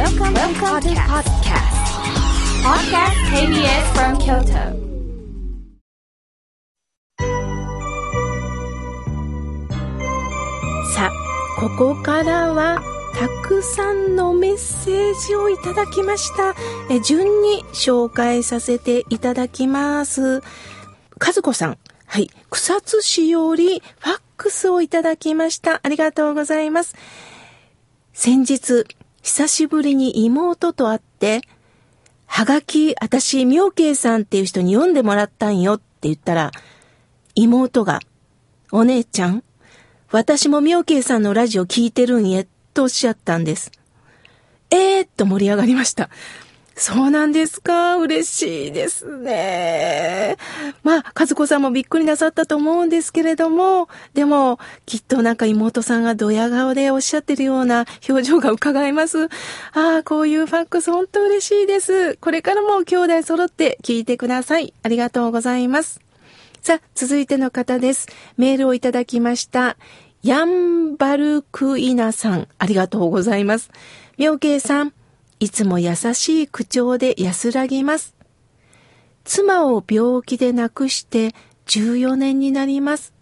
Welcome, Welcome to podcast. Podcast KBS from Kyoto. さあ、ここからは、たくさんのメッセージをいただきました。え順に紹介させていただきます。和子さん。はい。草津市よりファックスをいただきました。ありがとうございます。先日、久しぶりに妹と会って、はがき、あたし、妙慶さんっていう人に読んでもらったんよって言ったら、妹が、お姉ちゃん、私も妙慶さんのラジオ聞いてるんや、とおっしゃったんです。えーと盛り上がりました。そうなんですか？嬉しいですね。まあ、和子さんもびっくりなさったと思うんですけれども、でも、きっとなんか妹さんがドヤ顔でおっしゃってるような表情が伺えます。ああ、こういうファックス本当嬉しいです。これからも兄弟揃って聞いてください。ありがとうございます。さあ、続いての方です。メールをいただきました。ヤンバルクイナさん、ありがとうございます。妙慶さん、いつも優しい口調で安らぎます。妻を病気で亡くして14年になります。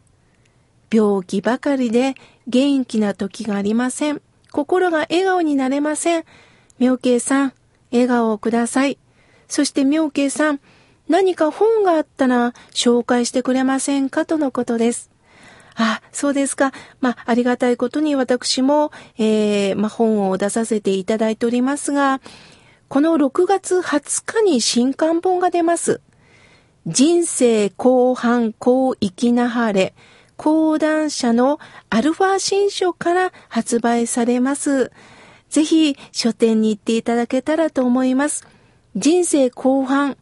病気ばかりで元気な時がありません。心が笑顔になれません。妙慶さん、笑顔をください。そして妙慶さん、何か本があったら紹介してくれませんか？とのことです。あ、そうですか。まあ、ありがたいことに私も、えー、まあ、本を出させていただいておりますが、この6月20日に新刊本が出ます。人生後半後生きなはれ、講談社のアルファ新書から発売されます。ぜひ書店に行っていただけたらと思います。人生後半、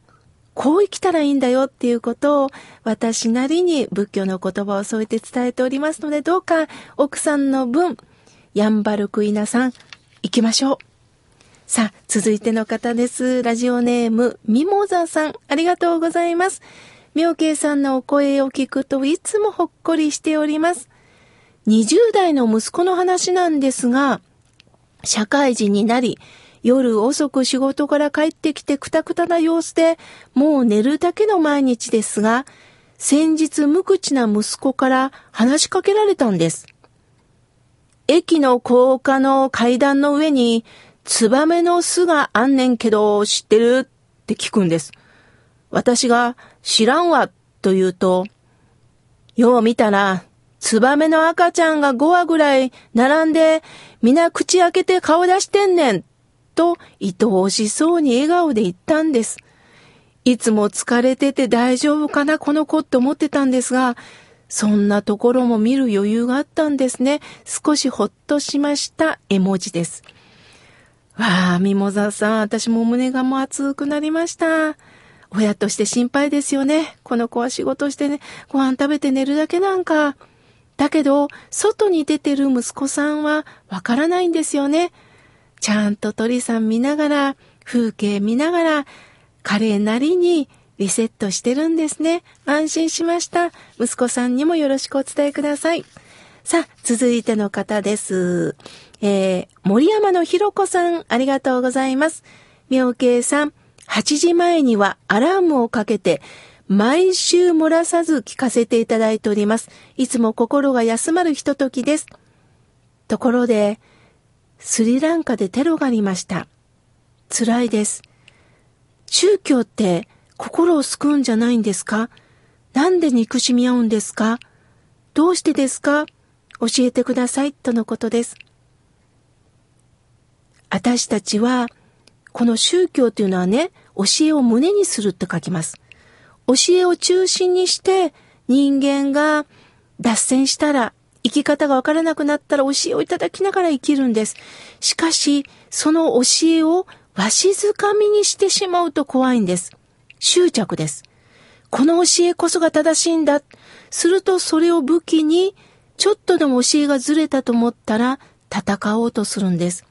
こう生きたらいいんだよっていうことを私なりに仏教の言葉を添えて伝えておりますので、どうか奥さんの分、ヤンバルクイナさん、行きましょう。さあ、続いての方です。ラジオネーム、ミモザさん、ありがとうございます。妙慶さんのお声を聞くといつもほっこりしております。20代の息子の話なんですが、社会人になり、夜遅く仕事から帰ってきてくたくたな様子で、もう寝るだけの毎日ですが、先日無口な息子から話しかけられたんです。駅の高架の階段の上に、ツバメの巣があんねんけど、知ってる？って聞くんです。私が、知らんわ、と言うと、よう見たら、ツバメの赤ちゃんが5羽ぐらい並んで、皆口開けて顔出してんねん、と、愛おしそうに笑顔で言ったんです。いつも疲れてて大丈夫かな、この子って思ってたんですが、そんなところも見る余裕があったんですね。少しほっとしました絵文字です。わあ、ミモザさん、私も胸がもう熱くなりました。親として心配ですよね。この子は仕事してね、ご飯食べて寝るだけなんか。だけど、外に出てる息子さんはわからないんですよね。ちゃんと鳥さん見ながら、風景見ながら、彼なりにリセットしてるんですね。安心しました。息子さんにもよろしくお伝えください。さあ、続いての方です。えー、森山のひろこさん、ありがとうございます。妙慶さん、8時前にはアラームをかけて、毎週漏らさず聞かせていただいております。いつも心が休まるひとときです。ところで、スリランカでテロがありました。辛いです。宗教って心を救うんじゃないんですか？なんで憎しみ合うんですか？どうしてですか？教えてくださいとのことです。私たちは、この宗教というのはね、教えを胸にするって書きます。教えを中心にして人間が脱線したら、生き方がわからなくなったら教えをいただきながら生きるんです。しかし、その教えをわしづかみにしてしまうと怖いんです。執着です。この教えこそが正しいんだ。するとそれを武器に、ちょっとでも教えがずれたと思ったら戦おうとするんです。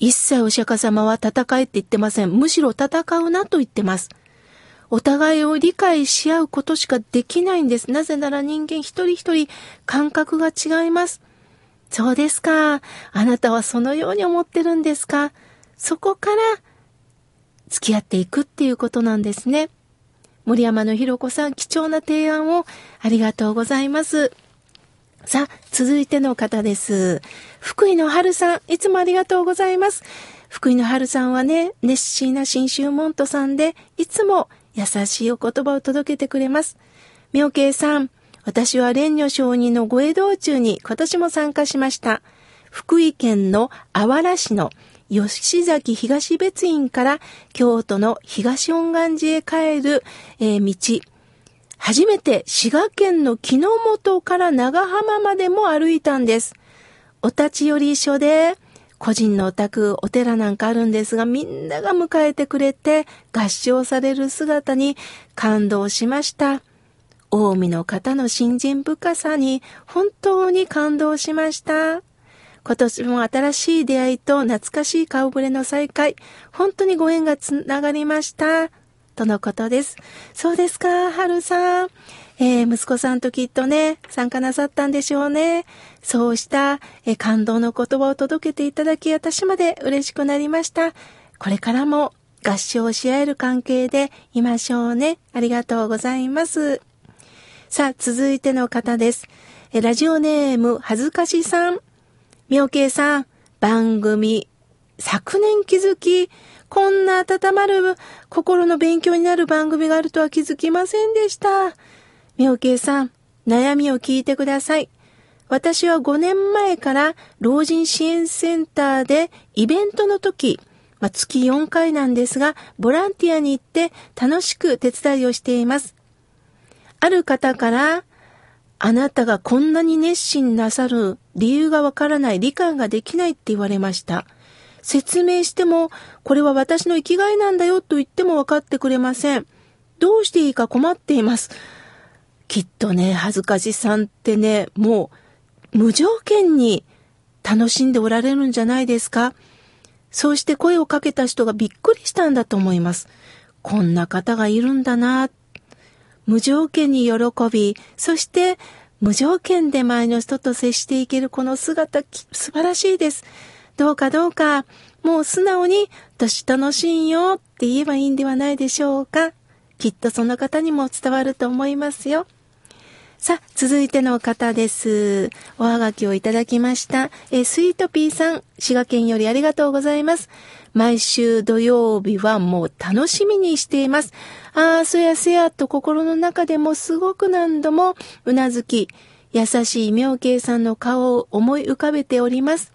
一切お釈迦様は戦えって言ってません。むしろ戦うなと言ってます。お互いを理解し合うことしかできないんです。なぜなら人間一人一人感覚が違います。そうですか。あなたはそのように思ってるんですか。そこから付き合っていくっていうことなんですね。森山のひろこさん、貴重な提案をありがとうございます。さあ、続いての方です。福井の春さん、いつもありがとうございます。福井の春さんはね、熱心な新州モントさんで、いつも優しいお言葉を届けてくれます。妙慶さん、私は蓮如上人のご江道中に今年も参加しました。福井県のあわら市の吉崎東別院から京都の東恩願寺へ帰る、えー、道。初めて滋賀県の木の本から長浜までも歩いたんです。お立ち寄り一緒で、個人のお宅、お寺なんかあるんですが、みんなが迎えてくれて合唱される姿に感動しました。近江の方の信心深さに本当に感動しました。今年も新しい出会いと懐かしい顔ぶれの再会、本当にご縁がつながりました。とのことです。そうですか、春さん。えー、息子さんときっとね、参加なさったんでしょうね。そうした、えー、感動の言葉を届けていただき、私まで嬉しくなりました。これからも合唱し合える関係でいましょうね。ありがとうございます。さあ、続いての方です。えラジオネーム、はずかしさん。妙慶さん、番組、昨年気づき、こんな温まる心の勉強になる番組があるとは気づきませんでした。妙慶さん、悩みを聞いてください。私は5年前から老人支援センターでイベントの時、まあ、月4回なんですが、ボランティアに行って楽しく手伝いをしています。ある方から、あなたがこんなに熱心なさる理由がわからない、理解ができないって言われました。説明しても、これは私の生きがいなんだよと言っても分かってくれません。どうしていいか困っています。きっとね、恥ずかしさんってね、もう無条件に楽しんでおられるんじゃないですか？そうして声をかけた人がびっくりしたんだと思います。こんな方がいるんだな。無条件に喜び、そして無条件で前の人と接していけるこの姿、素晴らしいです。どうかどうか、もう素直に、私楽しいよって言えばいいんではないでしょうか？きっとその方にも伝わると思いますよ。さあ、続いての方です。おはがきをいただきました。えスイートピーさん、滋賀県よりありがとうございます。毎週土曜日はもう楽しみにしています。ああ、そやそやと心の中でもすごく何度もうなずき、優しい妙慶さんの顔を思い浮かべております。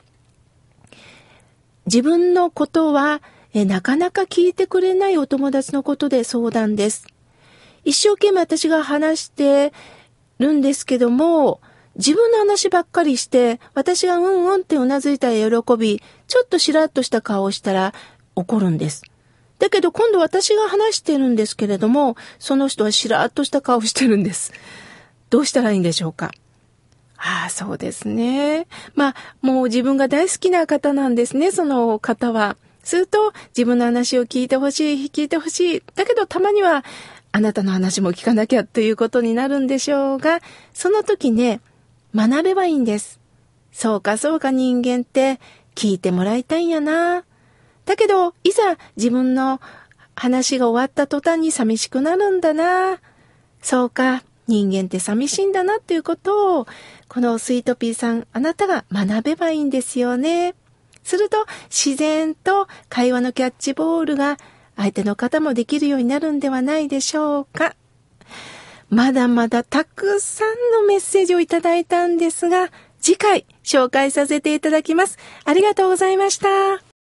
自分のことはえなかなか聞いてくれないお友達のことで相談です。一生懸命私が話してるんですけども、自分の話ばっかりして、私がうんうんってうなずいたら喜び、ちょっとしらっとした顔をしたら怒るんです。だけど今度私が話してるんですけれども、その人はしらっとした顔をしてるんです。どうしたらいいんでしょうか？ああ、そうですね。まあ、もう自分が大好きな方なんですね、その方は。すると、自分の話を聞いてほしい、聞いてほしい。だけど、たまには、あなたの話も聞かなきゃということになるんでしょうが、その時ね、学べばいいんです。そうか、そうか、人間って聞いてもらいたいんやな。だけど、いざ自分の話が終わった途端に寂しくなるんだな。そうか、人間って寂しいんだなっていうことを、このスイートピーさん、あなたが学べばいいんですよね。すると、自然と会話のキャッチボールが相手の方もできるようになるんではないでしょうか。まだまだたくさんのメッセージをいただいたんですが、次回紹介させていただきます。ありがとうございました。